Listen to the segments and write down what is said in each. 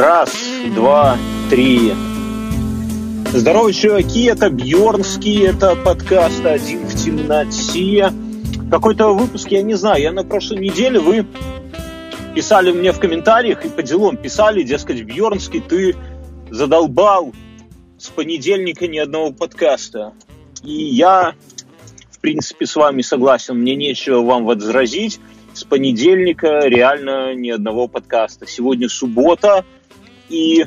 Раз, два, три. Здорово, чуваки, это Бьорнский, это подкаст «Один в темноте». Какой-то выпуск, я не знаю, я на прошлой неделе, вы писали мне в комментариях и по делам писали, дескать, Бьорнский, ты задолбал с понедельника ни одного подкаста. И я, в принципе, с вами согласен, мне нечего вам возразить. С понедельника реально ни одного подкаста. Сегодня суббота, и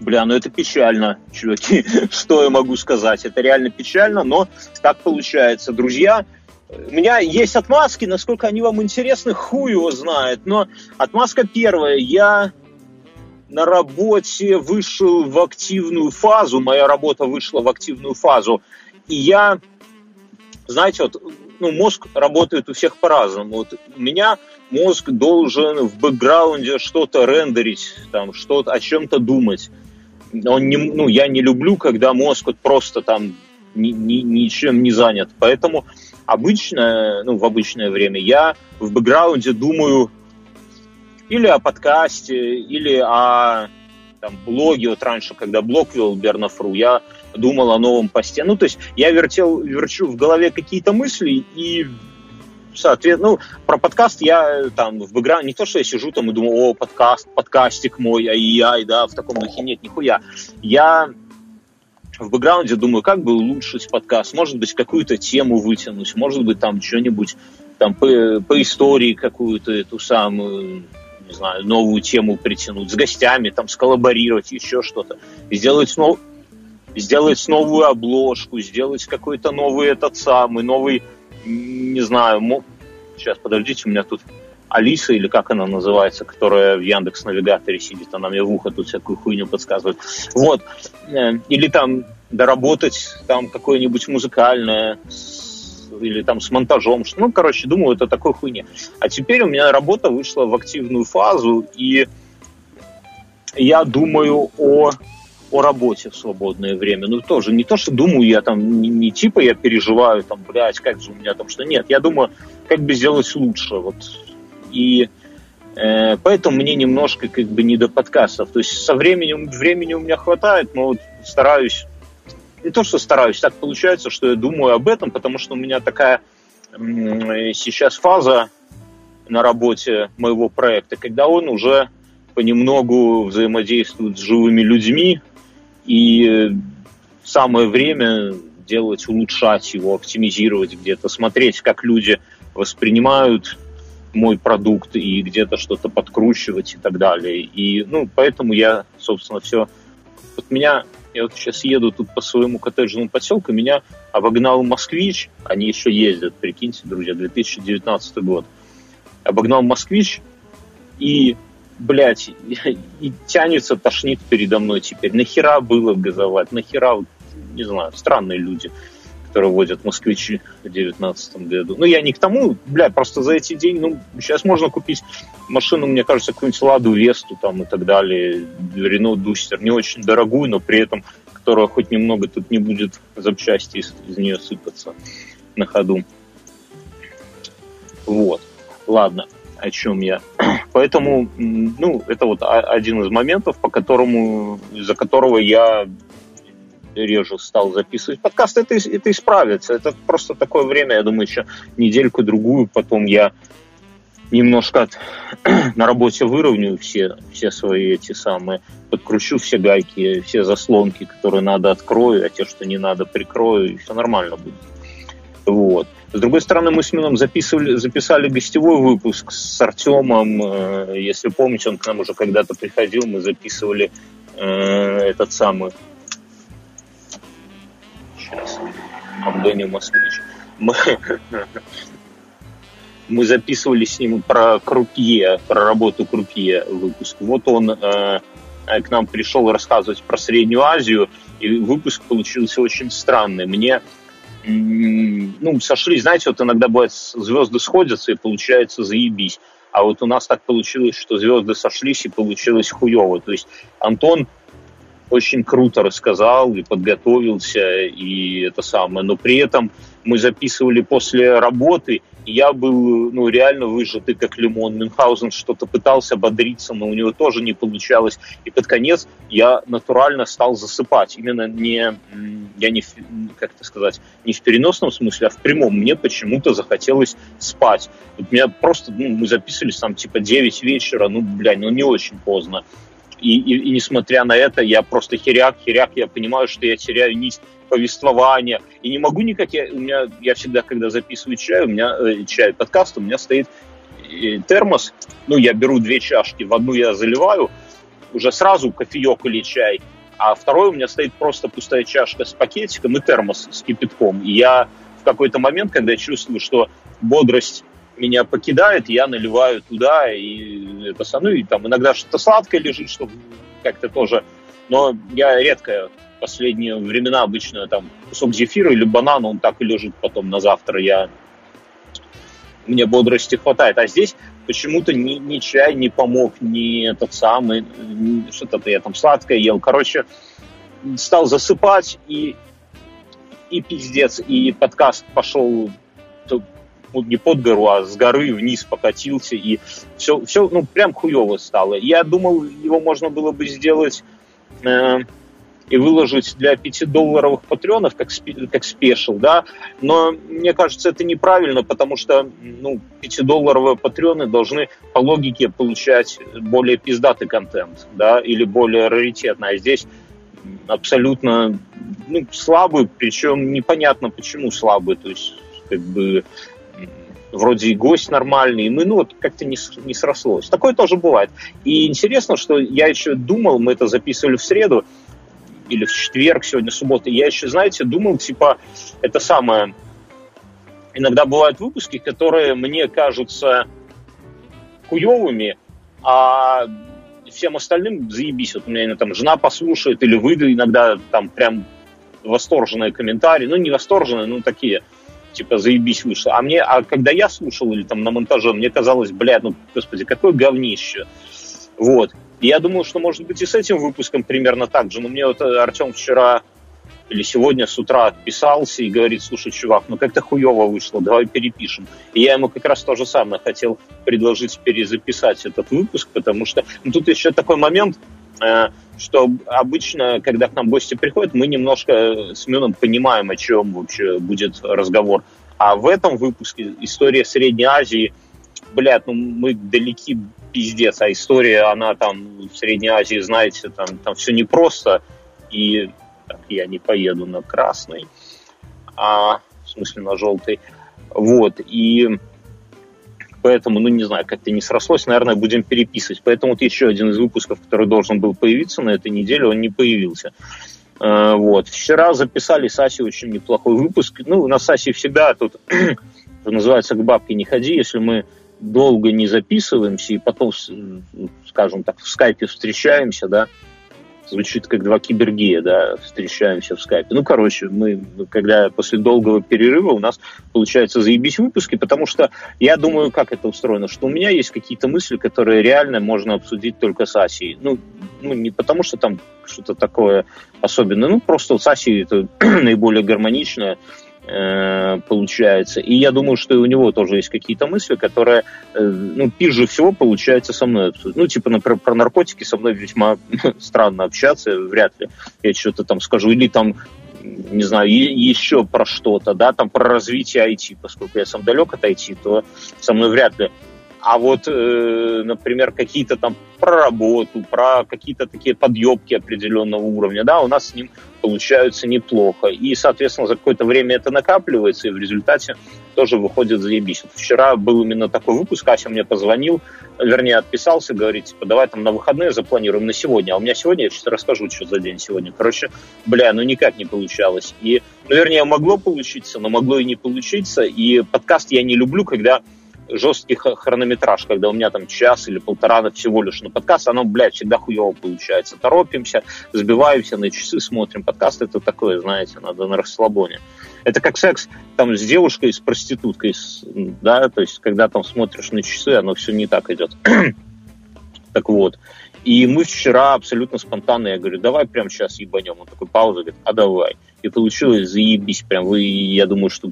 Бля, ну это печально, чуваки. Что я могу сказать? Это реально печально, но так получается. Друзья, у меня есть отмазки, насколько они вам интересны, хуй его знает. Но отмазка первая. Я на работе вышел в активную фазу, моя работа вышла в активную фазу, и я, знаете, вот, ну, мозг работает у всех по-разному. Вот у меня мозг должен в бэкграунде что-то рендерить, там, что-то, о чем-то думать он не, ну, я не люблю, когда мозг вот просто там ни, ни, ничем не занят. Поэтому обычно, ну, в обычное время я в бэкграунде думаю или о подкасте, или о там, блоге. Вот раньше, когда блог вел Бернафру, я думал о новом посте. Ну, то есть я вертел, верчу в голове какие-то мысли, и соответственно, ну, про подкаст я там в бэкграунде, не то, что я сижу там и думаю, о, подкаст, подкастик мой, ай-яй, да, в таком духе, нет, нихуя. Я в бэкграунде думаю, как бы улучшить подкаст, может быть, какую-то тему вытянуть, может быть, там что-нибудь там по, по истории какую-то эту самую, не знаю, новую тему притянуть, с гостями, там, сколлаборировать, еще что-то. Сделать, нов... сделать новую обложку, сделать какой-то новый этот самый, новый не знаю, сейчас подождите, у меня тут Алиса, или как она называется, которая в Яндекс Навигаторе сидит, она мне в ухо тут всякую хуйню подсказывает. Вот. Э, или там доработать там какое-нибудь музыкальное, или там с монтажом. Ну, короче, думаю, это такой хуйня. А теперь у меня работа вышла в активную фазу, и я думаю о о работе в свободное время. Ну, тоже не то, что думаю я там, не, не типа я переживаю, там, блядь, как же у меня там что. Нет, я думаю, как бы сделать лучше. Вот. И э, поэтому мне немножко как бы не до подкастов. То есть со временем, времени у меня хватает, но вот стараюсь, не то, что стараюсь, так получается, что я думаю об этом, потому что у меня такая э, сейчас фаза на работе моего проекта, когда он уже понемногу взаимодействует с живыми людьми, и самое время делать, улучшать его, оптимизировать где-то, смотреть, как люди воспринимают мой продукт и где-то что-то подкручивать и так далее. И, ну, поэтому я, собственно, все... Вот меня, я вот сейчас еду тут по своему коттеджному поселку, меня обогнал москвич, они еще ездят, прикиньте, друзья, 2019 год. Обогнал москвич, и блядь, и тянется, тошнит передо мной теперь. Нахера было газовать? Нахера, не знаю, странные люди, которые водят москвичи в девятнадцатом году. Ну, я не к тому, блядь, просто за эти деньги, ну, сейчас можно купить машину, мне кажется, какую-нибудь Ладу Весту там и так далее, Рено Дустер, не очень дорогую, но при этом, которая хоть немного тут не будет запчасти из, из нее сыпаться на ходу. Вот. Ладно о чем я. Поэтому, ну, это вот один из моментов, по которому, из-за которого я реже стал записывать подкаст. Это, это исправится. Это просто такое время, я думаю, еще недельку-другую, потом я немножко от, на работе выровняю все, все свои эти самые, подкручу все гайки, все заслонки, которые надо, открою, а те, что не надо, прикрою, и все нормально будет. С другой стороны, мы с Мином записывали, записали гостевой выпуск с Артемом. Э, если помните, он к нам уже когда-то приходил, мы записывали э, этот самый... Сейчас. Антоний Москвич. Мы, мы записывали с ним про крупье, про работу крупье выпуск. Вот он э, к нам пришел рассказывать про Среднюю Азию, и выпуск получился очень странный. Мне ну, сошлись, знаете, вот иногда бывает, звезды сходятся и получается заебись. А вот у нас так получилось, что звезды сошлись и получилось хуево. То есть Антон очень круто рассказал и подготовился, и это самое. Но при этом мы записывали после работы, я был, ну, реально выжатый, как лимон. Мюнхгаузен что-то пытался бодриться, но у него тоже не получалось. И под конец я натурально стал засыпать. Именно не, я не, как это сказать, не в переносном смысле, а в прямом. Мне почему-то захотелось спать. Вот меня просто, ну, мы записывались там типа 9 вечера, ну, блядь, ну не очень поздно. И, и, и несмотря на это, я просто херяк, херяк, я понимаю, что я теряю нить повествования. И не могу никак, я, у меня, я всегда, когда записываю чай, у меня э, чай, подкаст, у меня стоит э, термос, ну, я беру две чашки, в одну я заливаю, уже сразу кофеек или чай, а второй у меня стоит просто пустая чашка с пакетиком и термос с кипятком. И я в какой-то момент, когда я чувствую, что бодрость меня покидает, я наливаю туда, и это мной, и там иногда что-то сладкое лежит, чтобы как-то тоже... Но я редко последние времена обычно там кусок зефира или банана, он так и лежит потом на завтра, я мне бодрости хватает. А здесь почему-то ни, ни чай не помог, ни этот самый, что-то я там сладкое ел. Короче, стал засыпать, и, и пиздец, и подкаст пошел ну, не под гору, а с горы вниз покатился, и все, все ну, прям хуево стало. Я думал, его можно было бы сделать э, и выложить для 5-долларовых патреонов как, как спешл, да, но мне кажется, это неправильно, потому что ну, 5-долларовые патреоны должны по логике получать более пиздатый контент, да, или более раритетный, а здесь абсолютно ну, слабый, причем непонятно почему слабый, то есть как бы вроде и гость нормальный, и мы, ну, вот как-то не, не срослось. Такое тоже бывает. И интересно, что я еще думал, мы это записывали в среду, или в четверг, сегодня суббота. Я еще, знаете, думал, типа, это самое... Иногда бывают выпуски, которые мне кажутся хуевыми, а всем остальным заебись. Вот у меня там жена послушает, или вы иногда там прям восторженные комментарии. Ну, не восторженные, но такие, типа, заебись вышло. А мне, а когда я слушал или там на монтаже, мне казалось, блядь, ну, господи, какое говнище. Вот. Я думал, что, может быть, и с этим выпуском примерно так же. Но мне вот э, Артем вчера или сегодня с утра отписался и говорит, слушай, чувак, ну как-то хуево вышло, давай перепишем. И я ему как раз то же самое хотел предложить перезаписать этот выпуск, потому что ну, тут еще такой момент, что обычно, когда к нам гости приходят, мы немножко с Мюном понимаем, о чем вообще будет разговор. А в этом выпуске история Средней Азии, блядь, ну мы далеки пиздец, а история, она там в Средней Азии, знаете, там, там все непросто, и так, я не поеду на красный, а, в смысле на желтый, вот, и поэтому, ну, не знаю, как-то не срослось, наверное, будем переписывать. Поэтому вот еще один из выпусков, который должен был появиться на этой неделе, он не появился. А, вот. Вчера записали с Асей очень неплохой выпуск. Ну, на Аси всегда тут, что называется, к бабке не ходи. Если мы долго не записываемся и потом, скажем так, в скайпе встречаемся, да, звучит как два кибергея, да, встречаемся в скайпе. Ну, короче, мы, когда после долгого перерыва у нас получается заебись выпуски, потому что я думаю, как это устроено, что у меня есть какие-то мысли, которые реально можно обсудить только с Асей. Ну, ну не потому что там что-то такое особенное, ну, просто с Асей это наиболее гармоничное получается. И я думаю, что и у него тоже есть какие-то мысли, которые, э, ну, пизже всего получается со мной. Ну, типа, например, про наркотики со мной весьма странно общаться, вряд ли я что-то там скажу. Или там, не знаю, еще про что-то, да, там про развитие IT, поскольку я сам далек от IT, то со мной вряд ли а вот, э, например, какие-то там про работу, про какие-то такие подъебки определенного уровня, да, у нас с ним получаются неплохо. И, соответственно, за какое-то время это накапливается, и в результате тоже выходит заебись. Вчера был именно такой выпуск, Ася мне позвонил, вернее, отписался, говорит, типа, давай там на выходные запланируем на сегодня. А у меня сегодня, я сейчас расскажу, что за день сегодня. Короче, бля, ну никак не получалось. И, ну, вернее, могло получиться, но могло и не получиться. И подкаст я не люблю, когда жесткий хронометраж, когда у меня там час или полтора всего лишь на подкаст, оно, блядь, всегда хуево получается. Торопимся, сбиваемся на часы, смотрим. Подкаст это такое, знаете, надо на расслабоне. Это как секс там с девушкой, с проституткой, да, то есть когда там смотришь на часы, оно все не так идет. так вот. И мы вчера абсолютно спонтанно, я говорю, давай прямо сейчас ебанем. Он такой, пауза, говорит, а давай. И получилось заебись прям. Вы, я думаю, что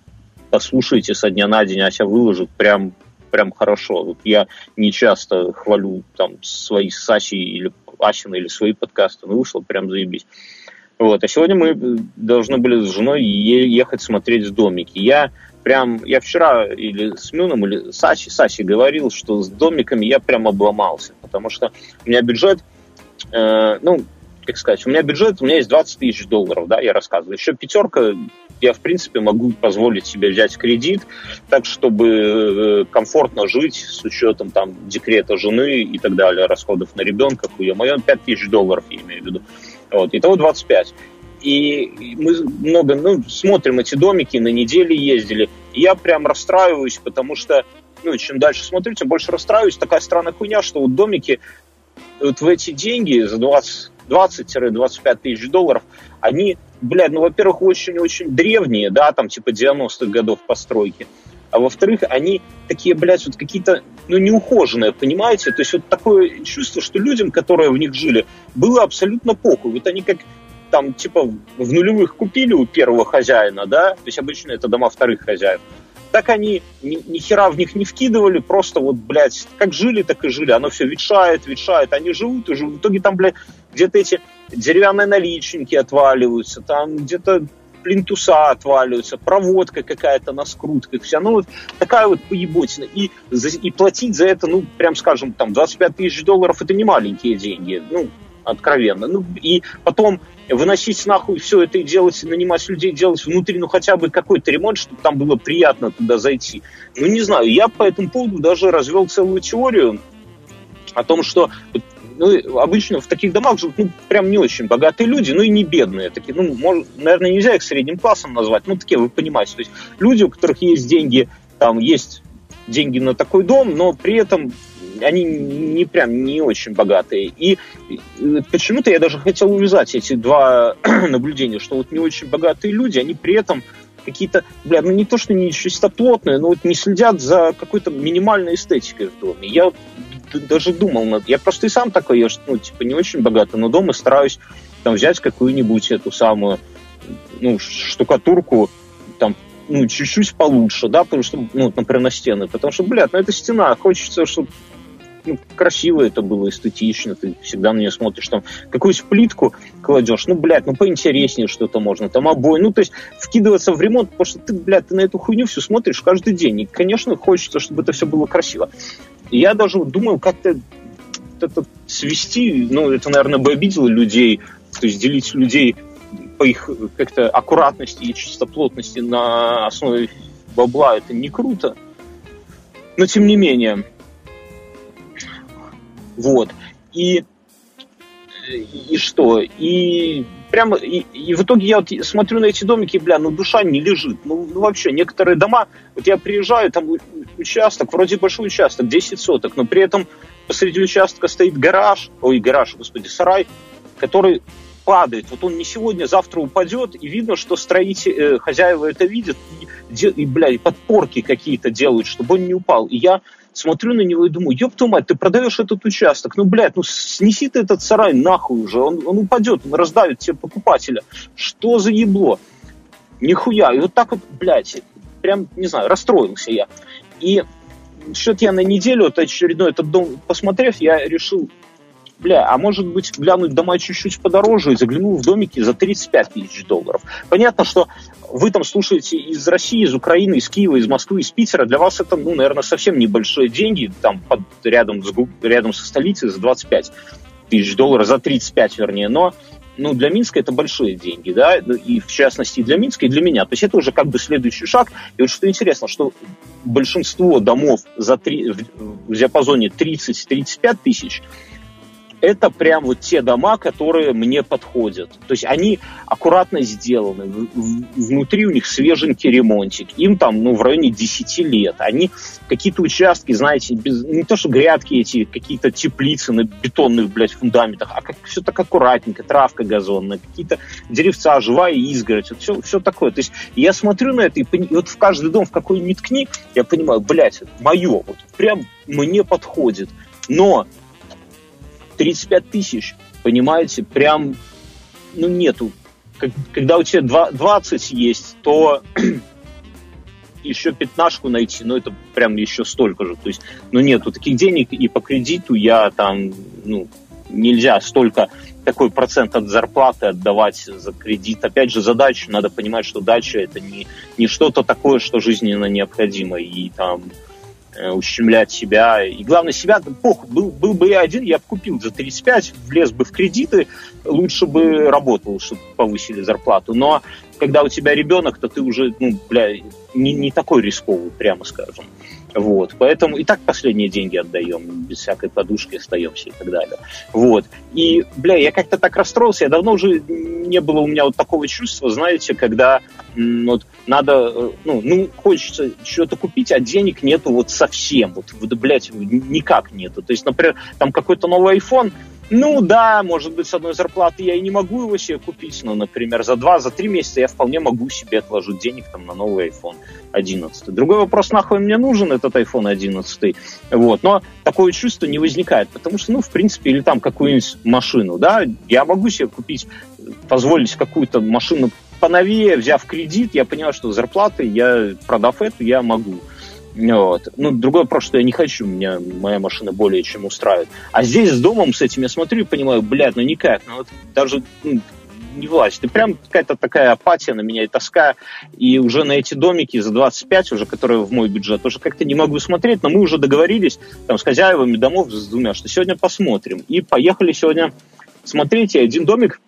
послушайте со дня на день, Ася выложит прям прям хорошо. Вот я не часто хвалю там свои Саси или Асины или свои подкасты, но вышло прям заебись. Вот. А сегодня мы должны были с женой ехать смотреть домики. Я прям, я вчера или с Мюном, или Сачи, Сачи говорил, что с домиками я прям обломался, потому что у меня бюджет, э, ну, как сказать, у меня бюджет, у меня есть 20 тысяч долларов, да, я рассказываю. Еще пятерка, я, в принципе, могу позволить себе взять кредит, так, чтобы э, комфортно жить с учетом там декрета жены и так далее, расходов на ребенка, хуя мое, 5 тысяч долларов, я имею в виду. Вот, итого 25. И мы много ну, смотрим эти домики, на неделе ездили. И я прям расстраиваюсь, потому что, ну, чем дальше смотрю, тем больше расстраиваюсь. Такая странная хуйня, что вот домики вот в эти деньги за 20 20-25 тысяч долларов, они, блядь, ну, во-первых, очень-очень древние, да, там, типа 90-х годов постройки, а во-вторых, они такие, блядь, вот какие-то, ну, неухоженные, понимаете? То есть вот такое чувство, что людям, которые в них жили, было абсолютно похуй. Вот они как там, типа, в нулевых купили у первого хозяина, да, то есть обычно это дома вторых хозяев, так они ни, ни хера в них не вкидывали, просто вот, блядь, как жили, так и жили. Оно все ветшает, ветшает, они живут и живут. В итоге там, блядь, где-то эти деревянные наличники отваливаются, там где-то плинтуса отваливаются, проводка какая-то на скрутках, вся, ну вот такая вот поеботина. И, и платить за это, ну, прям скажем, там 25 тысяч долларов, это не маленькие деньги, ну, откровенно. Ну, и потом выносить нахуй все это и делать, нанимать людей, делать внутри, ну, хотя бы какой-то ремонт, чтобы там было приятно туда зайти. Ну, не знаю, я по этому поводу даже развел целую теорию о том, что ну, обычно в таких домах живут, ну, прям не очень богатые люди, ну и не бедные. Такие, ну, может, наверное, нельзя их средним классом назвать, ну, такие, вы понимаете. То есть люди, у которых есть деньги, там, есть деньги на такой дом, но при этом они не прям не очень богатые. И почему-то я даже хотел увязать эти два наблюдения, что вот не очень богатые люди, они при этом какие-то, бля, ну не то, что не чистоплотные, но вот не следят за какой-то минимальной эстетикой в доме. Я даже думал над... Я просто и сам такой, я ну, типа, не очень богатый, но дома стараюсь там взять какую-нибудь эту самую, ну, штукатурку, там, ну, чуть-чуть получше, да, потому что, ну, например, на стены, потому что, блядь, ну, это стена, хочется, чтобы ну, красиво это было, эстетично, ты всегда на нее смотришь, там, какую-то плитку кладешь, ну, блядь, ну, поинтереснее что-то можно, там, обои, ну, то есть, вкидываться в ремонт, потому что ты, блядь, ты на эту хуйню все смотришь каждый день, и, конечно, хочется, чтобы это все было красиво. И я даже думаю, как-то это свести, ну, это, наверное, бы обидело людей, то есть делить людей по их как-то аккуратности и чистоплотности на основе бабла, это не круто. Но тем не менее. Вот. И, и что? И прямо и, и в итоге я вот смотрю на эти домики, бля, ну душа не лежит. Ну, ну вообще, некоторые дома, вот я приезжаю, там участок, вроде большой участок, 10 соток, но при этом посреди участка стоит гараж, ой, гараж, господи, сарай, который падает. Вот он не сегодня, завтра упадет, и видно, что строители, э, хозяева это видят, и, и, бля, и подпорки какие-то делают, чтобы он не упал. И я смотрю на него и думаю, ёб твою мать, ты продаешь этот участок, ну, блядь, ну, снеси ты этот сарай нахуй уже, он, он упадет, он раздавит тебе покупателя. Что за ебло? Нихуя. И вот так вот, блядь, прям, не знаю, расстроился я. И что-то я на неделю, вот очередной этот дом посмотрев, я решил, бля, а может быть глянуть дома чуть-чуть подороже и заглянул в домики за 35 тысяч долларов. Понятно, что вы там слушаете из России, из Украины, из Киева, из Москвы, из Питера. Для вас это, ну, наверное, совсем небольшие деньги, там под, рядом, с, рядом со столицей за 25 тысяч долларов, за 35, вернее, но ну, для Минска это большие деньги, да, и в частности для Минска, и для меня. То есть это уже как бы следующий шаг. И вот что интересно, что большинство домов за три, в диапазоне 30-35 тысяч – это прям вот те дома, которые мне подходят. То есть они аккуратно сделаны, внутри у них свеженький ремонтик. Им там, ну, в районе 10 лет. Они какие-то участки, знаете, без, не то что грядки эти, какие-то теплицы на бетонных, блядь, фундаментах, а как все так аккуратненько, травка газонная, какие-то деревца, живая изгородь, вот все, все такое. То есть я смотрю на это, и, и вот в каждый дом, в какой ни ткни, я понимаю, блядь, мое, вот прям мне подходит. Но 35 тысяч, понимаете, прям, ну, нету. Когда у тебя 20 есть, то еще пятнашку найти, но это прям еще столько же. То есть, ну, нету таких денег, и по кредиту я там, ну, нельзя столько такой процент от зарплаты отдавать за кредит. Опять же, задачу надо понимать, что дача это не, не что-то такое, что жизненно необходимо. И там ущемлять себя. И главное, себя, пох, был, был бы я один, я бы купил за 35, влез бы в кредиты, лучше бы работал, чтобы повысили зарплату. Но когда у тебя ребенок, то ты уже, ну, бля, не, не такой рисковый, прямо скажем. Вот, поэтому и так последние деньги отдаем, без всякой подушки остаемся и так далее. Вот. И, бля, я как-то так расстроился, я давно уже не было у меня вот такого чувства, знаете, когда вот надо, э, ну, ну, хочется что-то купить, а денег нету вот совсем, вот, вот блядь, никак нету. То есть, например, там какой-то новый iPhone, ну да, может быть, с одной зарплаты я и не могу его себе купить, но, например, за два, за три месяца я вполне могу себе отложить денег там на новый iPhone 11. Другой вопрос, нахуй мне нужен этот iPhone 11. Вот. Но такое чувство не возникает, потому что, ну, в принципе, или там какую-нибудь машину, да, я могу себе купить, позволить какую-то машину поновее, взяв кредит, я понимаю, что зарплаты, я, продав эту, я могу. Вот. Ну, другой вопрос, что я не хочу, меня моя машина более чем устраивает. А здесь с домом с этим я смотрю и понимаю, блядь, ну никак, ну вот даже ну, не влазит. И прям какая-то такая апатия на меня и тоска. И уже на эти домики за 25, уже которые в мой бюджет, тоже как-то не могу смотреть, но мы уже договорились там с хозяевами домов, с двумя, что сегодня посмотрим. И поехали сегодня смотреть. Один домик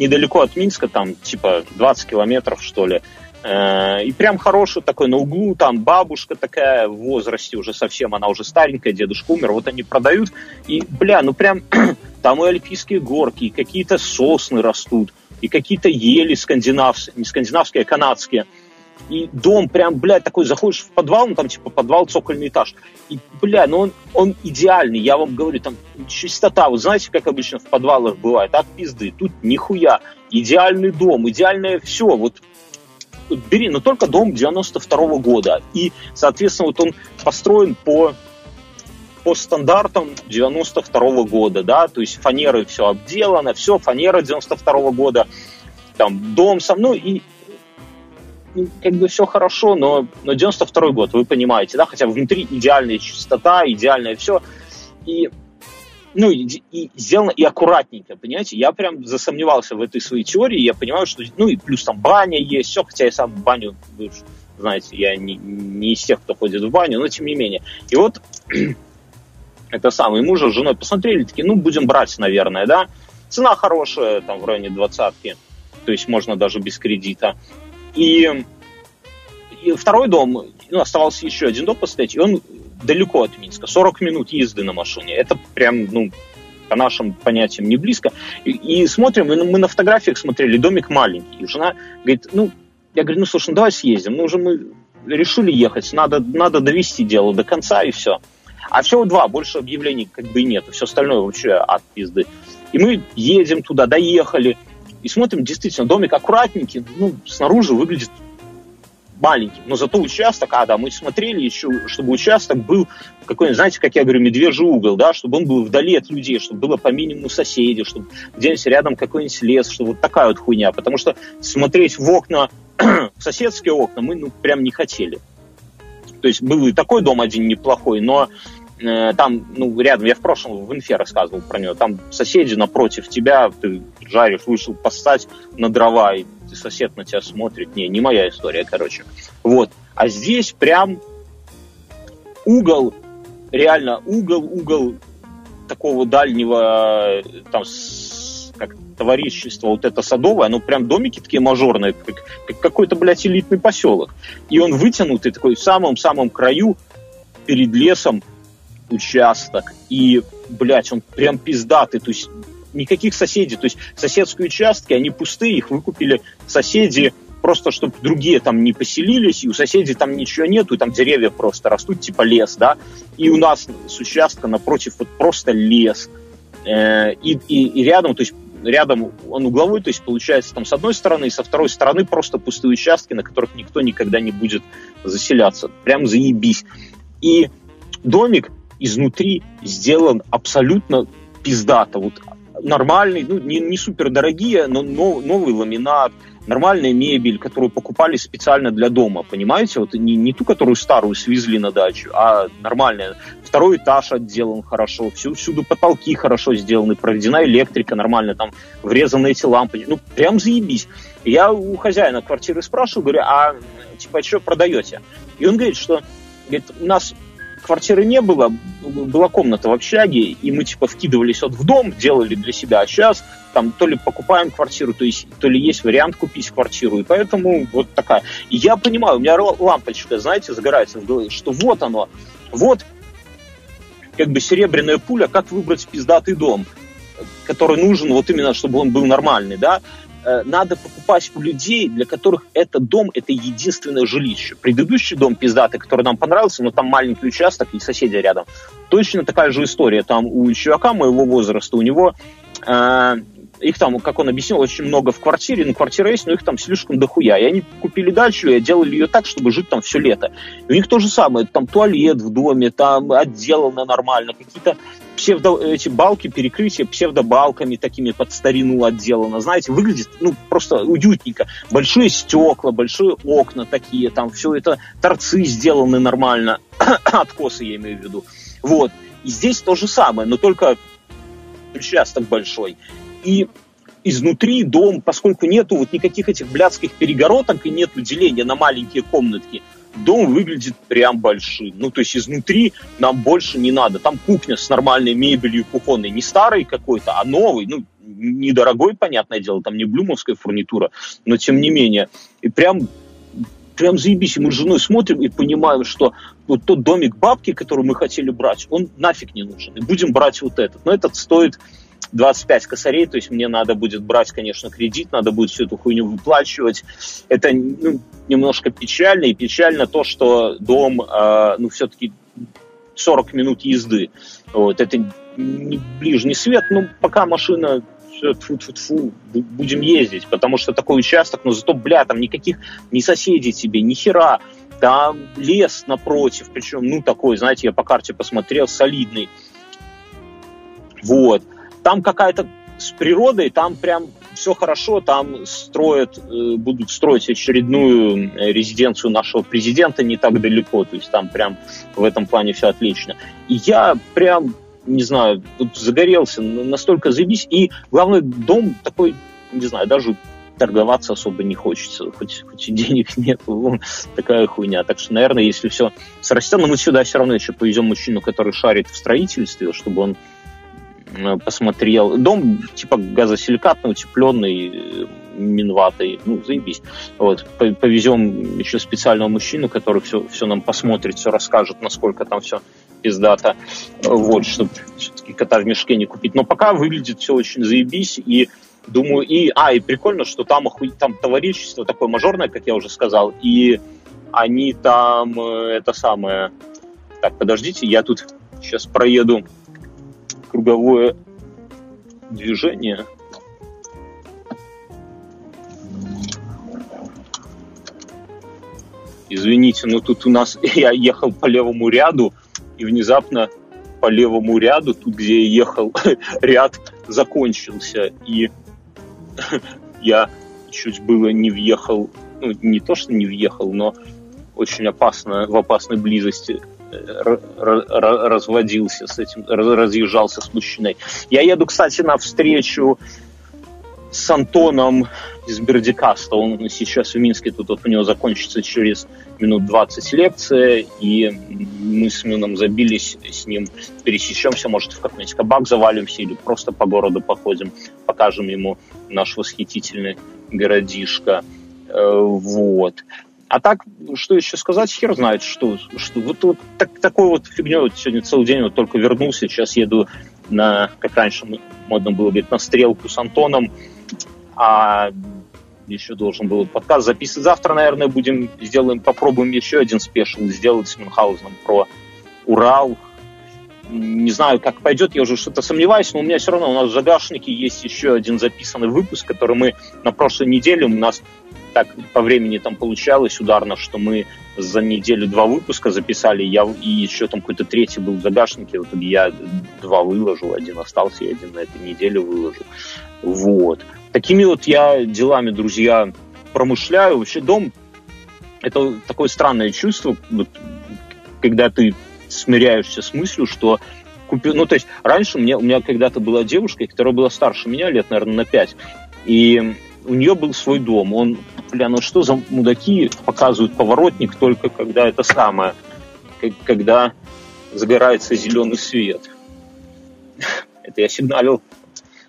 недалеко от Минска, там типа 20 километров, что ли, и прям хороший такой на углу, там бабушка такая в возрасте уже совсем, она уже старенькая, дедушка умер, вот они продают, и, бля, ну прям там и альпийские горки, и какие-то сосны растут, и какие-то ели скандинавские, не скандинавские, а канадские. И дом прям, бля, такой, заходишь в подвал, ну там типа подвал, цокольный этаж. И, бля, ну он, он идеальный, я вам говорю, там чистота, вот знаете, как обычно в подвалах бывает, от пизды, тут нихуя. Идеальный дом, идеальное все, вот бери, но только дом 92 -го года. И, соответственно, вот он построен по по стандартам 92 -го года, да, то есть фанеры все обделано, все, фанера 92 -го года, там дом со мной, и, и как бы все хорошо, но, но 92 год, вы понимаете, да, хотя внутри идеальная чистота, идеальное все, и ну, и, и сделано и аккуратненько, понимаете? Я прям засомневался в этой своей теории, я понимаю, что, ну, и плюс там баня есть, все, хотя я сам в баню, вы знаете, я не, не из тех, кто ходит в баню, но тем не менее. И вот это самое, мужа с женой посмотрели, такие, ну, будем брать, наверное, да? Цена хорошая, там, в районе двадцатки, то есть можно даже без кредита. И, и второй дом, ну, оставался еще один дом поставить, и он далеко от Минска, 40 минут езды на машине. Это прям, ну, по нашим понятиям не близко. И, и смотрим, мы, мы на фотографиях смотрели, домик маленький. И жена говорит, ну, я говорю, ну, слушай, ну, давай съездим. Ну, уже мы решили ехать, надо, надо довести дело до конца, и все. А всего два, больше объявлений как бы и нет. Все остальное вообще от пизды. И мы едем туда, доехали, и смотрим, действительно, домик аккуратненький, ну, снаружи выглядит маленьким, но зато участок, а, да, мы смотрели еще, чтобы участок был какой-нибудь, знаете, как я говорю, медвежий угол, да, чтобы он был вдали от людей, чтобы было по минимуму соседей, чтобы где-нибудь рядом какой-нибудь лес, чтобы вот такая вот хуйня, потому что смотреть в окна, в соседские окна мы, ну, прям не хотели. То есть был и такой дом один неплохой, но э, там, ну, рядом, я в прошлом в инфе рассказывал про него, там соседи напротив тебя, ты жаришь, вышел постать на дрова, и ты сосед на тебя смотрит. Не, не моя история, короче. Вот. А здесь прям угол, реально угол, угол такого дальнего, там, как товарищество вот это садовое, оно прям домики такие мажорные, как, как какой-то, блядь, элитный поселок. И он вытянутый такой в самом-самом краю перед лесом участок. И, блядь, он прям пиздатый. То есть никаких соседей. То есть соседские участки, они пустые, их выкупили соседи просто чтобы другие там не поселились, и у соседей там ничего нету, и там деревья просто растут, типа лес, да, и у нас с участка напротив вот просто лес, э, и, и, и рядом, то есть рядом он угловой, то есть получается там с одной стороны и со второй стороны просто пустые участки, на которых никто никогда не будет заселяться. Прям заебись. И домик изнутри сделан абсолютно пиздато. Вот нормальный, ну, не, не супер дорогие, но новый ламинат, нормальная мебель, которую покупали специально для дома, понимаете? Вот не, не ту, которую старую свезли на дачу, а нормальная. Второй этаж отделан хорошо, всю, всюду потолки хорошо сделаны, проведена электрика нормально, там врезаны эти лампы. Ну, прям заебись. Я у хозяина квартиры спрашиваю, говорю, а типа, что продаете? И он говорит, что говорит, у нас квартиры не было, была комната в общаге, и мы типа вкидывались вот в дом, делали для себя, а сейчас там то ли покупаем квартиру, то, есть, то ли есть вариант купить квартиру, и поэтому вот такая. И я понимаю, у меня лампочка, знаете, загорается в голове, что вот оно, вот как бы серебряная пуля, как выбрать пиздатый дом, который нужен вот именно, чтобы он был нормальный, да, надо покупать у людей, для которых этот дом – это единственное жилище. Предыдущий дом пиздатый, который нам понравился, но там маленький участок и соседи рядом. Точно такая же история. Там у чувака моего возраста, у него э, их там, как он объяснил, очень много в квартире, ну, квартира есть, но их там слишком дохуя. И они купили дачу и делали ее так, чтобы жить там все лето. И у них то же самое, там туалет в доме, там отделано нормально, какие-то псевдо, эти балки, перекрытия псевдобалками такими под старину отделано. Знаете, выглядит, ну, просто уютненько. Большие стекла, большие окна такие, там все это, торцы сделаны нормально. Откосы я имею в виду. Вот. И здесь то же самое, но только участок большой. И изнутри дом, поскольку нету вот никаких этих блядских перегородок и нету деления на маленькие комнатки, дом выглядит прям большим. Ну, то есть изнутри нам больше не надо. Там кухня с нормальной мебелью кухонной. Не старый какой-то, а новый. Ну, недорогой, понятное дело, там не блюмовская фурнитура, но тем не менее. И прям прям заебись. И мы с женой смотрим и понимаем, что вот тот домик бабки, который мы хотели брать, он нафиг не нужен. И будем брать вот этот. Но этот стоит 25 косарей, то есть мне надо будет брать, конечно, кредит, надо будет всю эту хуйню выплачивать. Это ну, немножко печально, и печально то, что дом, э, ну, все-таки 40 минут езды. Вот, это не ближний свет, ну, пока машина все, тьфу -тьфу -тьфу, будем ездить, потому что такой участок, но зато, бля, там никаких ни соседей тебе, ни хера, там лес напротив, причем, ну, такой, знаете, я по карте посмотрел, солидный. Вот там какая-то с природой, там прям все хорошо, там строят, э, будут строить очередную э, резиденцию нашего президента не так далеко, то есть там прям в этом плане все отлично. И я прям, не знаю, тут загорелся, настолько заебись, и главный дом такой, не знаю, даже торговаться особо не хочется, хоть, хоть и денег нет, такая хуйня. Так что, наверное, если все срастет, но мы сюда все равно еще повезем мужчину, который шарит в строительстве, чтобы он посмотрел. Дом типа газосиликатный, утепленный, минватый, ну, заебись. Вот, повезем еще специального мужчину, который все, все нам посмотрит, все расскажет, насколько там все пиздато, вот, чтобы все-таки кота в мешке не купить. Но пока выглядит все очень заебись, и думаю, и, а, и прикольно, что там, оху... там товарищество такое мажорное, как я уже сказал, и они там, э, это самое, так, подождите, я тут сейчас проеду круговое движение. Извините, но тут у нас я ехал по левому ряду, и внезапно по левому ряду, тут, где я ехал, ряд закончился, и я чуть было не въехал, ну, не то, что не въехал, но очень опасно, в опасной близости разводился с этим, разъезжался с мужчиной. Я еду, кстати, на встречу с Антоном из Бердикаста. Он сейчас в Минске, тут вот у него закончится через минут 20 лекция, и мы с Мином забились с ним, пересечемся, может, в какой-нибудь кабак завалимся или просто по городу походим, покажем ему наш восхитительный городишко. Э, вот. А так, что еще сказать, хер знает, что. что вот, вот так, такой вот фигней вот сегодня целый день вот только вернулся, сейчас еду на, как раньше модно было говорить, на стрелку с Антоном, а еще должен был подкаст записывать. Завтра, наверное, будем, сделаем, попробуем еще один спешл сделать с Мюнхгаузеном про Урал. Не знаю, как пойдет, я уже что-то сомневаюсь, но у меня все равно, у нас в загашнике есть еще один записанный выпуск, который мы на прошлой неделе, у нас так по времени там получалось ударно, что мы за неделю два выпуска записали, я и еще там какой-то третий был в загашнике, вот я два выложил, один остался, и один на этой неделе выложил. Вот. Такими вот я делами, друзья, промышляю. Вообще дом – это такое странное чувство, вот, когда ты смиряешься с мыслью, что купил... Ну, то есть раньше мне, у меня когда-то была девушка, которая была старше меня, лет, наверное, на пять. И у нее был свой дом. Он, бля, ну что за мудаки показывают поворотник только когда это самое, когда загорается зеленый свет. Это я сигналил.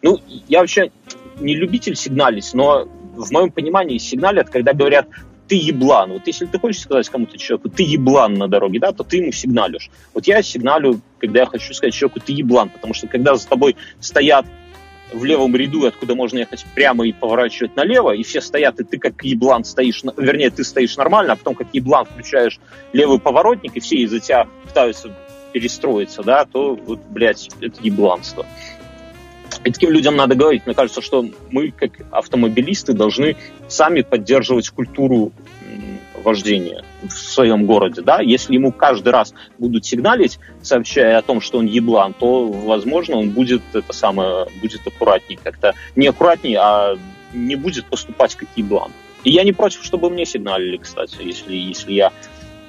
Ну, я вообще не любитель сигналить, но в моем понимании сигналят, когда говорят ты еблан. Вот если ты хочешь сказать кому-то человеку, ты еблан на дороге, да, то ты ему сигналишь. Вот я сигналю, когда я хочу сказать человеку, ты еблан, потому что когда за тобой стоят в левом ряду, откуда можно ехать прямо и поворачивать налево, и все стоят, и ты как еблан стоишь, вернее, ты стоишь нормально, а потом как еблан включаешь левый поворотник, и все из-за тебя пытаются перестроиться, да, то вот, блядь, это ебланство. И таким людям надо говорить. Мне кажется, что мы, как автомобилисты, должны сами поддерживать культуру вождения в своем городе. Да? Если ему каждый раз будут сигналить, сообщая о том, что он еблан, то, возможно, он будет это самое, будет аккуратнее как-то. Не аккуратнее, а не будет поступать как еблан. И я не против, чтобы мне сигналили, кстати, если, если я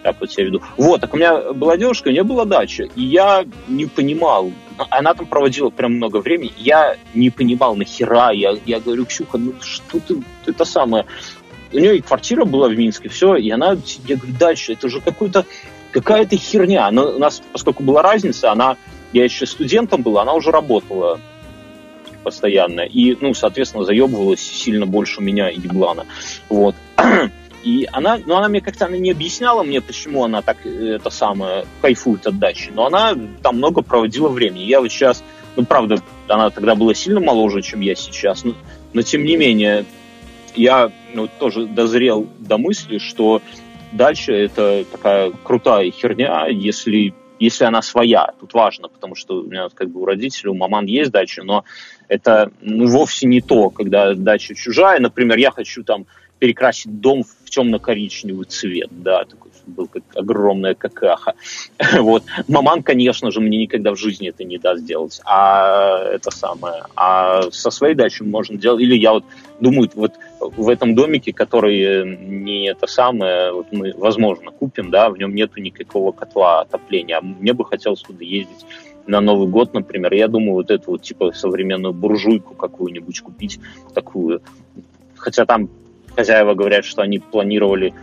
так вот себя веду. Вот, так у меня была девушка, у нее была дача, и я не понимал, она там проводила прям много времени, я не понимал, нахера, я, я говорю, Ксюха, ну что ты, это самое, у нее и квартира была в Минске, все, и она, я говорю, дальше, это же какой-то, какая-то херня. Но у нас, поскольку была разница, она, я еще студентом был, она уже работала постоянно. И, ну, соответственно, заебывалась сильно больше меня и Еблана. Вот. И она, ну, она мне как-то она не объясняла мне, почему она так э, это самое кайфует от дачи, но она там много проводила времени. Я вот сейчас, ну, правда, она тогда была сильно моложе, чем я сейчас, но, но тем не менее, я ну, тоже дозрел до мысли, что дача это такая крутая херня, если если она своя, тут важно, потому что у меня как бы у родителей, у маман есть дача, но это ну, вовсе не то, когда дача чужая. Например, я хочу там перекрасить дом в темно-коричневый цвет, да, такой был как огромная какаха. Вот. Маман, конечно же, мне никогда в жизни это не даст сделать. А это самое. А со своей дачей можно делать. Или я вот думаю, вот в этом домике, который э, не это самое, вот мы, возможно, купим, да, в нем нету никакого котла отопления. А мне бы хотелось туда ездить на Новый год, например. Я думаю, вот эту вот типа современную буржуйку какую-нибудь купить, такую. Хотя там хозяева говорят, что они планировали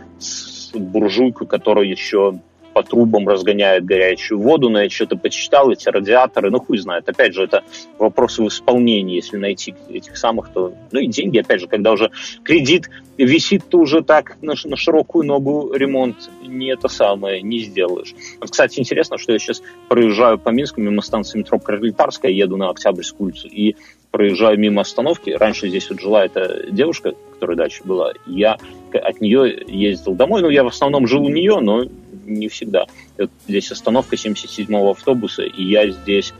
буржуйку, которая еще по трубам разгоняет горячую воду, но я что-то почитал, эти радиаторы, ну хуй знает. Опять же, это вопросы в исполнении, если найти этих самых, то... Ну и деньги, опять же, когда уже кредит висит, то уже так на, на широкую ногу ремонт не это самое, не сделаешь. Вот, кстати, интересно, что я сейчас проезжаю по Минску мимо станции метро Пролетарская, еду на Октябрьскую улицу, и проезжаю мимо остановки. Раньше здесь вот жила эта девушка, которая дача была. Я от нее ездил домой. Ну, я в основном жил у нее, но не всегда. Вот здесь остановка 77-го автобуса, и я здесь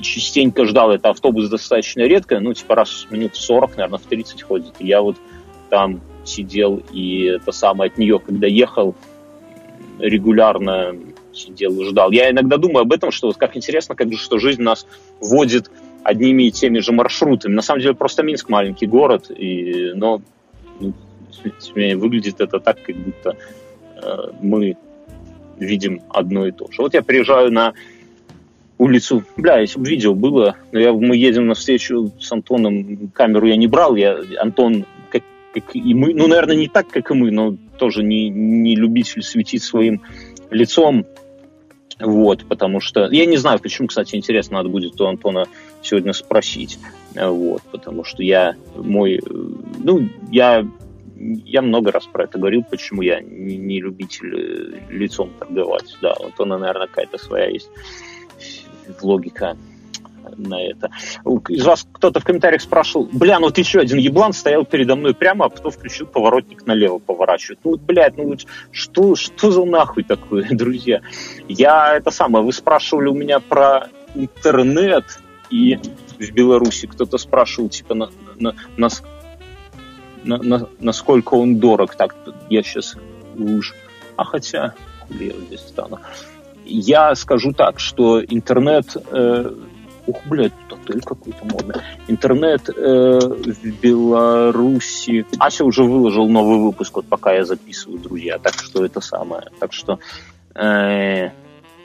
частенько ждал. Это автобус достаточно редко, ну, типа раз минут 40, наверное, в 30 ходит. Я вот там сидел, и это самое от нее, когда ехал, регулярно сидел и ждал. Я иногда думаю об этом, что вот как интересно, как же, что жизнь нас вводит одними и теми же маршрутами. На самом деле просто Минск маленький город, и, но ну, выглядит это так, как будто э, мы видим одно и то же. Вот я приезжаю на улицу, бля, если бы видео было, но я, мы едем на встречу с Антоном, камеру я не брал, я, Антон, как, как и мы, ну, наверное, не так, как и мы, но тоже не, не любитель светить своим лицом, вот, потому что... Я не знаю, почему, кстати, интересно, надо будет у Антона сегодня спросить. Вот, потому что я мой... Ну, я, я много раз про это говорил, почему я не, не любитель э, лицом торговать. Да, у Антона, наверное, какая-то своя есть логика на это. Из вас кто-то в комментариях спрашивал, бля, ну вот еще один еблан стоял передо мной прямо, а потом включил поворотник налево поворачивать. Ну, блядь, ну что, что за нахуй такое, друзья? Я это самое, вы спрашивали у меня про интернет, и в Беларуси кто-то спрашивал, типа, на, на, на, на, на, насколько он дорог. Так, я сейчас уж... А хотя, я здесь стану? Я скажу так, что интернет э, Ух, блядь, тут отель какой-то модный. Интернет э, в Беларуси. Ася уже выложил новый выпуск, вот пока я записываю, друзья. Так что это самое. Так что... Э,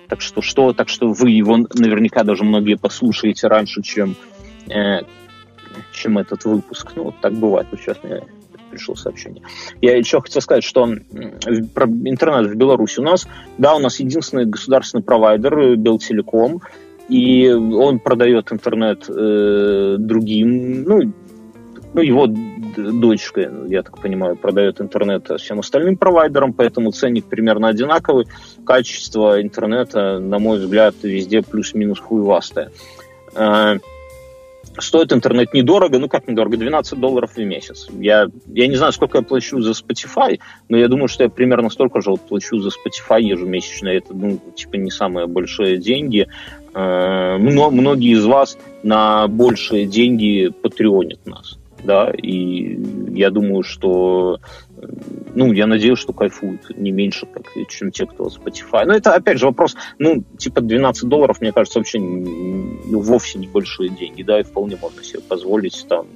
так что что, так что вы его наверняка даже многие послушаете раньше, чем, э, чем этот выпуск. Ну, вот так бывает. Вот сейчас мне пришло сообщение. Я еще хотел сказать, что про интернет в Беларуси у нас, да, у нас единственный государственный провайдер э, Белтелеком, и он продает интернет э, другим, ну, ну, его дочка, я так понимаю, продает интернет всем остальным провайдерам, поэтому ценник примерно одинаковый. Качество интернета, на мой взгляд, везде плюс-минус хуевастое. Э, Стоит интернет недорого, ну как недорого, 12 долларов в месяц. Я, я не знаю, сколько я плачу за Spotify, но я думаю, что я примерно столько же плачу за Spotify ежемесячно. Это, ну, типа, не самые большие деньги. Э, многие из вас на большие деньги патреонят нас да, и я думаю, что ну, я надеюсь, что кайфуют не меньше, как, чем те, кто Spotify. Но это, опять же, вопрос, ну, типа 12 долларов, мне кажется, вообще ну, вовсе небольшие деньги, да, и вполне можно себе позволить там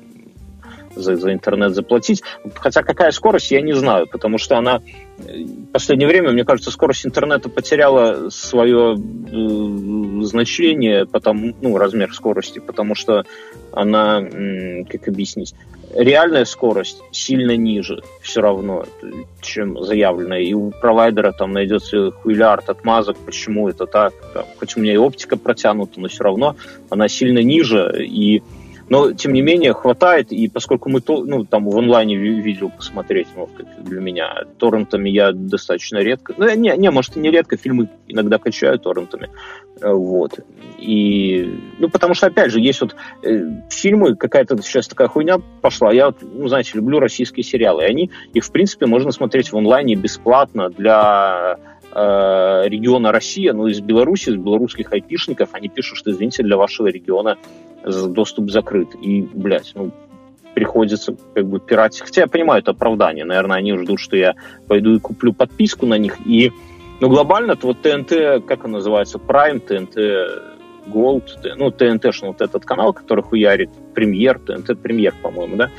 за, за интернет заплатить. Хотя какая скорость, я не знаю, потому что она в последнее время, мне кажется, скорость интернета потеряла свое э, значение, потому, ну, размер скорости, потому что она, как объяснить, реальная скорость сильно ниже все равно, чем заявленная. И у провайдера там найдется хуйлярд отмазок, почему это так. Там, хоть у меня и оптика протянута, но все равно она сильно ниже, и но, тем не менее, хватает, и поскольку мы то, ну, там в онлайне видео посмотреть, ну, для меня, торрентами я достаточно редко, ну, не, не, может, и не редко, фильмы иногда качаю торрентами, э, вот. И, ну, потому что, опять же, есть вот э, фильмы, какая-то сейчас такая хуйня пошла, я ну, знаете, люблю российские сериалы, и они, их, в принципе, можно смотреть в онлайне бесплатно для э, региона Россия, ну, из Беларуси, из белорусских айпишников, они пишут, что, извините, для вашего региона доступ закрыт. И, блядь, ну, приходится как бы пиратить. Хотя я понимаю, это оправдание. Наверное, они ждут, что я пойду и куплю подписку на них. И, ну, глобально-то вот ТНТ, как он называется, Prime, ТНТ Gold, ну, ТНТ, вот этот канал, который хуярит, Премьер, ТНТ Премьер, по-моему, да,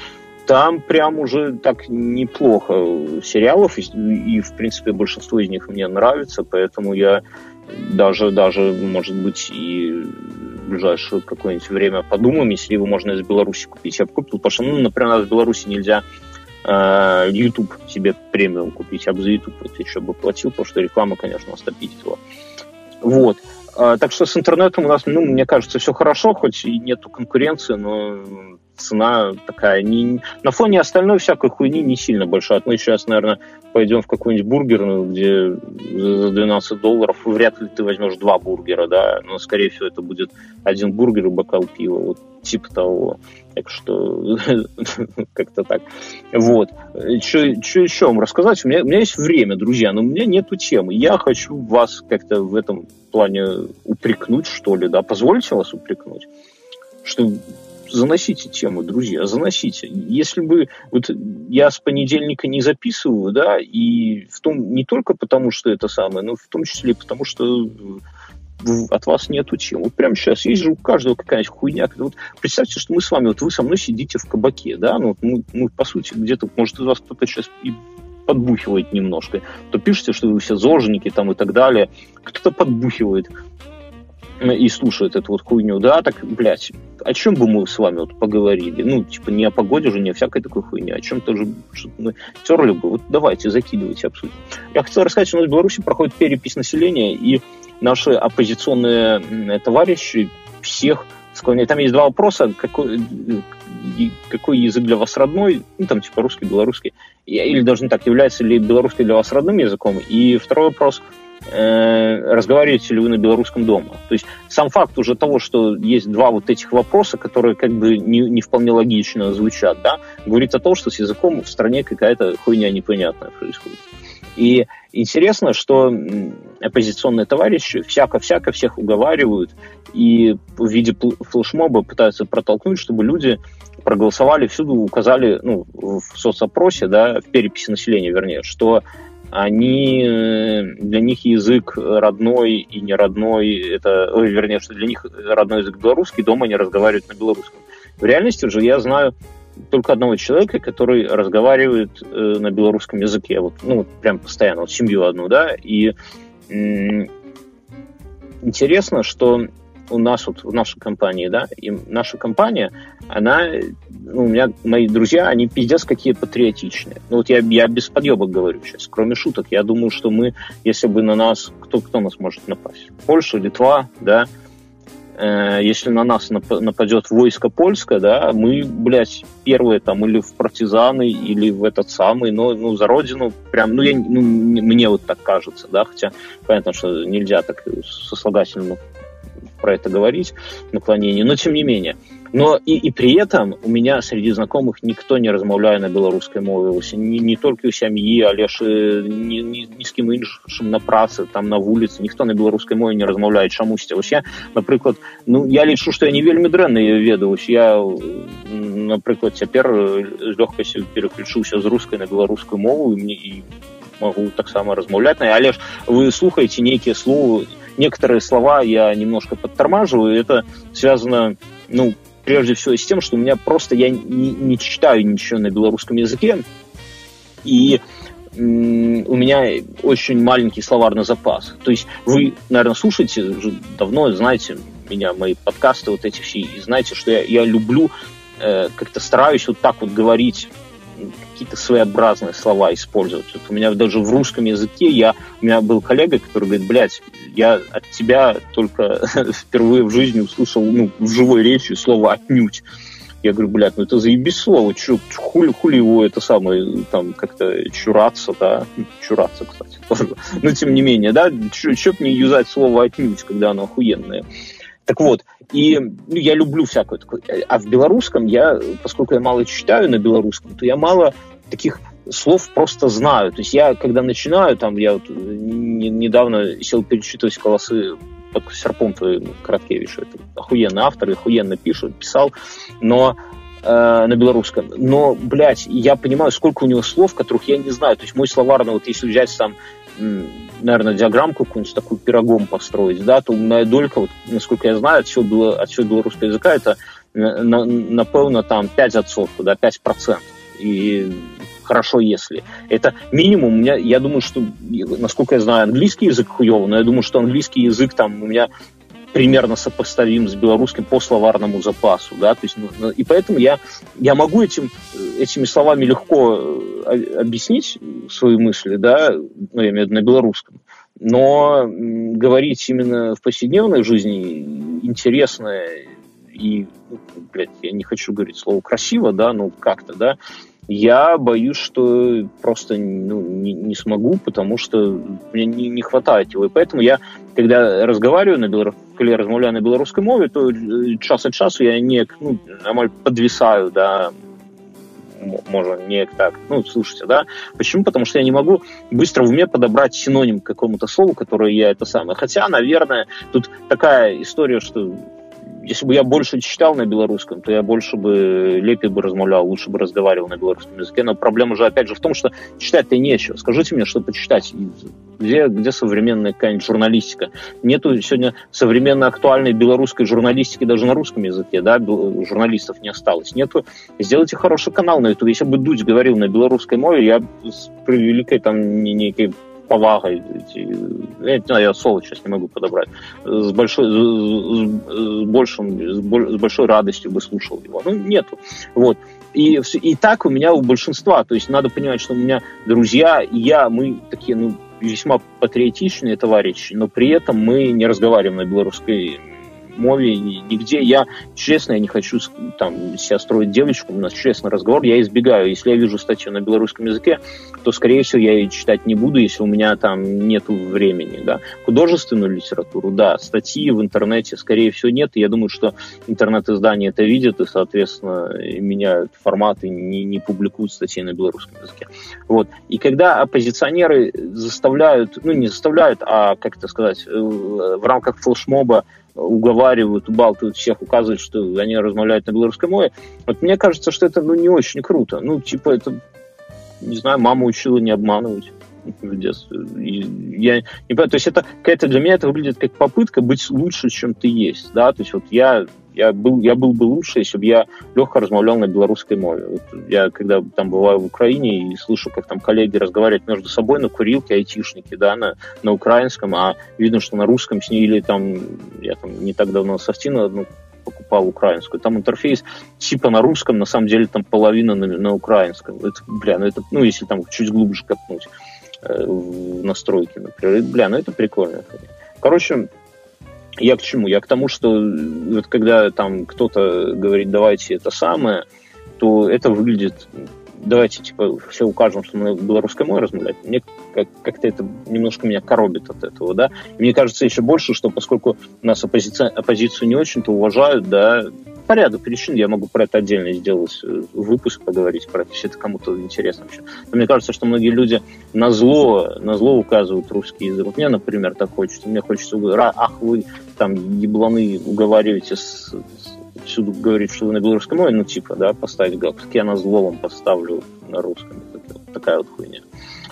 там прям уже так неплохо сериалов, и, и, в принципе, большинство из них мне нравится, поэтому я даже, даже, может быть, и в ближайшее какое-нибудь время подумаем, если его можно из Беларуси купить. Я бы купил, потому что, ну, например, в Беларуси нельзя э, YouTube себе премиум купить, я бы за YouTube вот еще бы платил, потому что реклама, конечно, нас его. Вот. А, так что с интернетом у нас, ну, мне кажется, все хорошо, хоть и нету конкуренции, но цена такая. Не, на фоне остальной всякой хуйни не сильно большая. Мы сейчас, наверное, пойдем в какую-нибудь бургерную, где за 12 долларов вряд ли ты возьмешь два бургера, да, но, скорее всего, это будет один бургер и бокал пива, вот типа того. Так что как-то так. Вот. Что еще вам рассказать? У меня, у меня есть время, друзья, но у меня нету темы. Я хочу вас как-то в этом плане упрекнуть, что ли, да, позвольте вас упрекнуть, что заносите тему, друзья, заносите. Если бы вот я с понедельника не записываю, да, и в том не только потому, что это самое, но в том числе потому, что от вас нету чем. Вот прямо сейчас есть же у каждого какая-нибудь хуйня. Вот представьте, что мы с вами, вот вы со мной сидите в кабаке, да, ну, мы, мы по сути, где-то, может, из вас кто-то сейчас и подбухивает немножко, то пишете, что вы все зожники там и так далее. Кто-то подбухивает и слушает эту вот хуйню, да, так, блядь, о чем бы мы с вами вот поговорили? Ну, типа, не о погоде же, не о всякой такой хуйне, о чем тоже мы терли бы. Вот давайте, закидывайте, обсудим. Я хотел рассказать, что у нас в Беларуси проходит перепись населения, и наши оппозиционные товарищи всех склоняют. Там есть два вопроса. Какой, какой язык для вас родной? Ну, там, типа, русский, белорусский. Или даже не так, является ли белорусский для вас родным языком? И второй вопрос – Э, разговариваете ли вы на белорусском дома. То есть сам факт уже того, что есть два вот этих вопроса, которые как бы не, не вполне логично звучат, да, говорит о том, что с языком в стране какая-то хуйня непонятная происходит. И интересно, что оппозиционные товарищи всяко-всяко всех уговаривают и в виде флешмоба пытаются протолкнуть, чтобы люди проголосовали всюду, указали ну, в соцопросе, да, в переписи населения, вернее, что они, для них язык родной и не родной, это, ой, вернее, что для них родной язык белорусский, дома они разговаривают на белорусском. В реальности же я знаю только одного человека, который разговаривает э, на белорусском языке, вот, ну, прям постоянно, вот семью одну, да, и м- интересно, что у нас вот в нашей компании, да, и наша компания, она, ну, у меня мои друзья, они пиздец какие патриотичные. Ну, вот я, я без подъебок говорю сейчас, кроме шуток. Я думаю, что мы, если бы на нас, кто, кто нас может напасть? Польша, Литва, да, э, если на нас нападет войско польское, да, мы, блядь, первые там или в партизаны, или в этот самый, но ну, за родину прям, ну, я, ну, мне вот так кажется, да, хотя понятно, что нельзя так сослагательно про это говорить, наклонение, но тем не менее. Но и, и при этом у меня среди знакомых никто не размовляе на беларускай мове не, не толькі ў сям'і але ж ні, ні, ні з кім іншым на працы там на вуліцы ніхто на беларускай мове не размаўляе чамусьці вось я напрыклад ну я лічу што я не вельмі дрэнна ведаюсь я напрыклад цяпер з лёгкасцю переключыўся з рускай на беларускую мову і мне і могу таксама размаўляць на але ж вы слухаеце нейкія словы некоторые слова я немножко подтормаживаю это связано ну прежде всего с тем, что у меня просто я не, не читаю ничего на белорусском языке, и у меня очень маленький словарный запас. То есть вы, наверное, слушаете уже давно, знаете меня, мои подкасты вот эти все, и знаете, что я, я люблю, э, как-то стараюсь вот так вот говорить какие-то своеобразные слова использовать. Вот у меня даже в русском языке я, у меня был коллега, который говорит, блядь, я от тебя только впервые в жизни услышал ну, в живой речи слово «отнюдь». Я говорю, блядь, ну это заебись слово, чё, хули, хули его это самое, там, как-то чураться, да, чураться, кстати, тоже. Но тем не менее, да, чё, чё не юзать слово «отнюдь», когда оно охуенное. Так вот, и ну, я люблю всякое такое. А в белорусском я, поскольку я мало читаю на белорусском, то я мало таких слов просто знаю. То есть я, когда начинаю, там, я вот недавно сел перечитывать колосы под серпом твоим Краткевичу. Это охуенный автор, охуенно пишет, писал, но э, на белорусском. Но, блядь, я понимаю, сколько у него слов, которых я не знаю. То есть мой словарный, вот если взять там наверное, диаграммку какую-нибудь такую пирогом построить, да, то умная долька, вот, насколько я знаю, от всего, было, от всего белорусского языка, это, на, напевно, там 5%, да, 5%. И хорошо, если. Это минимум, у меня, я думаю, что, насколько я знаю, английский язык хуёвый, но я думаю, что английский язык там у меня примерно сопоставим с белорусским по словарному запасу, да, то есть, ну, ну и поэтому я, я могу этим, этими словами легко э, объяснить свои мысли, да, ну, я имею в виду на белорусском, но говорить именно в повседневной жизни интересно и, ну, блядь, я не хочу говорить слово красиво, да, ну, как-то, да, я боюсь, что просто ну, не, не смогу, потому что мне не, не хватает его. И поэтому я, когда разговариваю на белорусском, размовляю на белорусской мове, то э, час от часу я не ну, подвисаю, да, можно не так, ну, слушайте, да. Почему? Потому что я не могу быстро в уме подобрать синоним к какому-то слову, которое я это самое. Хотя, наверное, тут такая история, что если бы я больше читал на белорусском, то я больше бы лепее бы размовлял, лучше бы разговаривал на белорусском языке. Но проблема же, опять же, в том, что читать-то нечего. Скажите мне, что почитать. Где, где современная какая-нибудь журналистика? Нету сегодня современной актуальной белорусской журналистики даже на русском языке, да, журналистов не осталось. Нету. Сделайте хороший канал на YouTube. Если бы Дудь говорил на белорусской мове, я с превеликой там некой повагой, я, не знаю, я слово сейчас не могу подобрать, с большой, с, большим, с большой радостью бы слушал его. Ну, нету. Вот. И, и так у меня у большинства. То есть надо понимать, что у меня друзья я, мы такие, ну, весьма патриотичные товарищи, но при этом мы не разговариваем на белорусской мове, нигде. Я, честно, я не хочу там себя строить девочку, у нас честный разговор, я избегаю. Если я вижу статью на белорусском языке, то, скорее всего, я ее читать не буду, если у меня там нет времени. Да. Художественную литературу, да, статьи в интернете, скорее всего, нет. И я думаю, что интернет-издания это видят и, соответственно, меняют форматы, не, не публикуют статьи на белорусском языке. Вот. И когда оппозиционеры заставляют, ну, не заставляют, а, как это сказать, э, в рамках флешмоба уговаривают, убалтывают всех, указывают, что они размовляют на белорусской мове. Вот мне кажется, что это ну, не очень круто. Ну, типа, это, не знаю, мама учила не обманывать. в детстве. Я не понимаю, то есть это какая-то для меня это выглядит как попытка быть лучше, чем ты есть, да, то есть вот я я был, я был бы лучше, если бы я легко размовлял на белорусской мове. Вот я когда там бываю в Украине и слышу, как там коллеги разговаривают между собой на курилке, айтишники, да, на, на украинском, а видно, что на русском с ней или там, я там не так давно софтину одну покупал украинскую. Там интерфейс типа на русском, на самом деле там половина на, на украинском. Это, бля, ну это, ну если там чуть глубже копнуть э, в настройки, например. Бля, ну это прикольно. Короче, я к чему? Я к тому, что вот когда там кто-то говорит, давайте это самое, то это выглядит давайте, типа, все укажем, что мы белорусской мовой размовлять. Мне как- как-то это немножко меня коробит от этого, да. И мне кажется еще больше, что поскольку нас оппозиция, оппозицию не очень-то уважают, да, по ряду причин, я могу про это отдельно сделать э, выпуск, поговорить про это, если это кому-то интересно вообще. Но мне кажется, что многие люди на зло, на зло указывают русский язык. Мне, например, так хочется. Мне хочется, ах, вы там ебланы уговариваете с, всюду говорить, что вы на белорусском мове, ну, типа, да, поставить галстук. Я на зло вам поставлю на русском. Это, такая вот хуйня.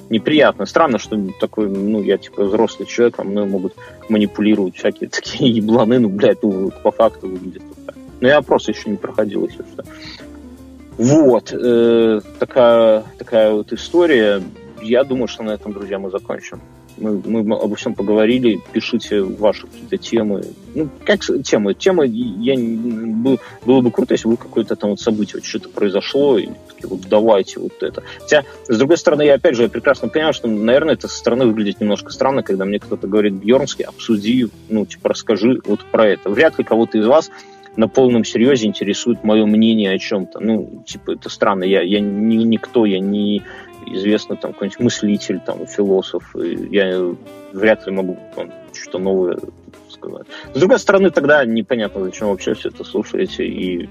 Неприятно. Странно, что такой, ну, я, типа, взрослый человек, а мной могут манипулировать всякие такие ебланы, ну, блядь, ну, по факту выглядит. Но я просто еще не проходил, если что. Вот, э, такая, такая вот история. Я думаю, что на этом, друзья, мы закончим. Мы, мы обо всем поговорили. Пишите ваши какие-то темы. Ну, как темы? Темы, я, было, было бы круто, если бы какое-то там вот событие, вот что-то произошло, и такие, вот давайте вот это. Хотя, с другой стороны, я опять же я прекрасно понимаю, что, наверное, это со стороны выглядит немножко странно, когда мне кто-то говорит, Бьернский, обсуди, ну, типа, расскажи вот про это. Вряд ли кого-то из вас на полном серьезе интересует мое мнение о чем-то. Ну, типа, это странно. Я, я не никто, я не известный там какой-нибудь мыслитель, там, философ. Я вряд ли могу там, что-то новое сказать. С другой стороны, тогда непонятно, зачем вообще все это слушаете и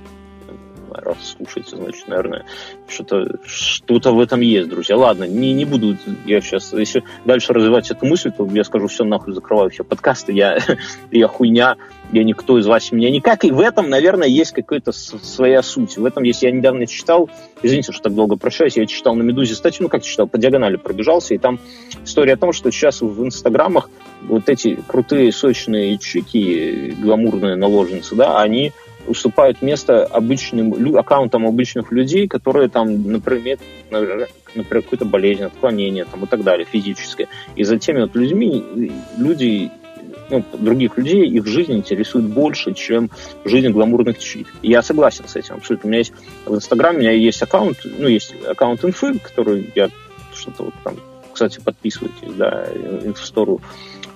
раз слушаете, значит, наверное, что-то что-то в этом есть, друзья. Ладно, не, не буду я сейчас, если дальше развивать эту мысль, то я скажу, все, нахуй, закрываю все подкасты, я, я хуйня, я никто из вас меня никак, и в этом, наверное, есть какая-то своя суть. В этом есть, я недавно читал, извините, что так долго прощаюсь, я читал на «Медузе» статью, ну, как читал, по диагонали пробежался, и там история о том, что сейчас в инстаграмах вот эти крутые, сочные чики, гламурные наложницы, да, они уступают место обычным аккаунтам обычных людей, которые там, например, например какую-то болезнь, отклонение там, и так далее, физическое. И за теми вот людьми люди ну, других людей, их жизнь интересует больше, чем жизнь гламурных чит. Я согласен с этим абсолютно. У меня есть в Инстаграме, у меня есть аккаунт, ну, есть аккаунт инфы, который я что-то вот там, кстати, подписывайтесь, да, инфостору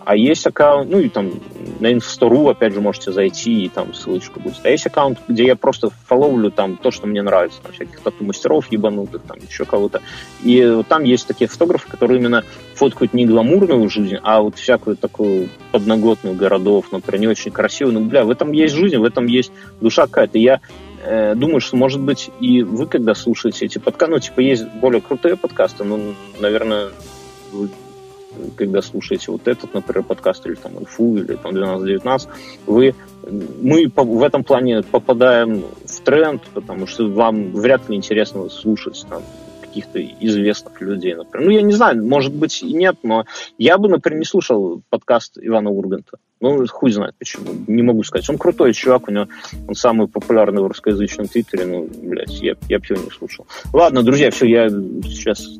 а есть аккаунт, ну и там на инфостору, опять же, можете зайти, и там ссылочка будет. А есть аккаунт, где я просто фоловлю там то, что мне нравится, там всяких тату-мастеров ебанутых, там еще кого-то. И там есть такие фотографы, которые именно фоткают не гламурную жизнь, а вот всякую такую подноготную городов, например, не очень красивую. Ну, бля, в этом есть жизнь, в этом есть душа какая-то. Я э, думаю, что, может быть, и вы, когда слушаете эти подкасты, ну, типа, есть более крутые подкасты, ну, наверное, вы когда слушаете вот этот, например, подкаст, или там инфу, или там 12-19, вы, мы в этом плане попадаем в тренд, потому что вам вряд ли интересно слушать там каких-то известных людей, например. Ну, я не знаю, может быть и нет, но я бы, например, не слушал подкаст Ивана Урганта. Ну, хуй знает почему. Не могу сказать. Он крутой чувак, у него он самый популярный в русскоязычном твиттере. Ну, блядь, я, я бы его не слушал. Ладно, друзья, все, я сейчас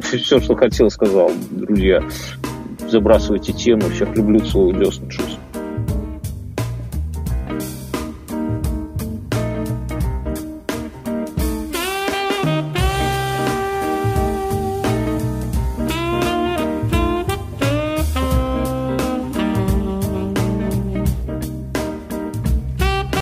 все, что хотел, сказал, друзья. Забрасывайте тему. Всех люблю, целую, десну, чувств.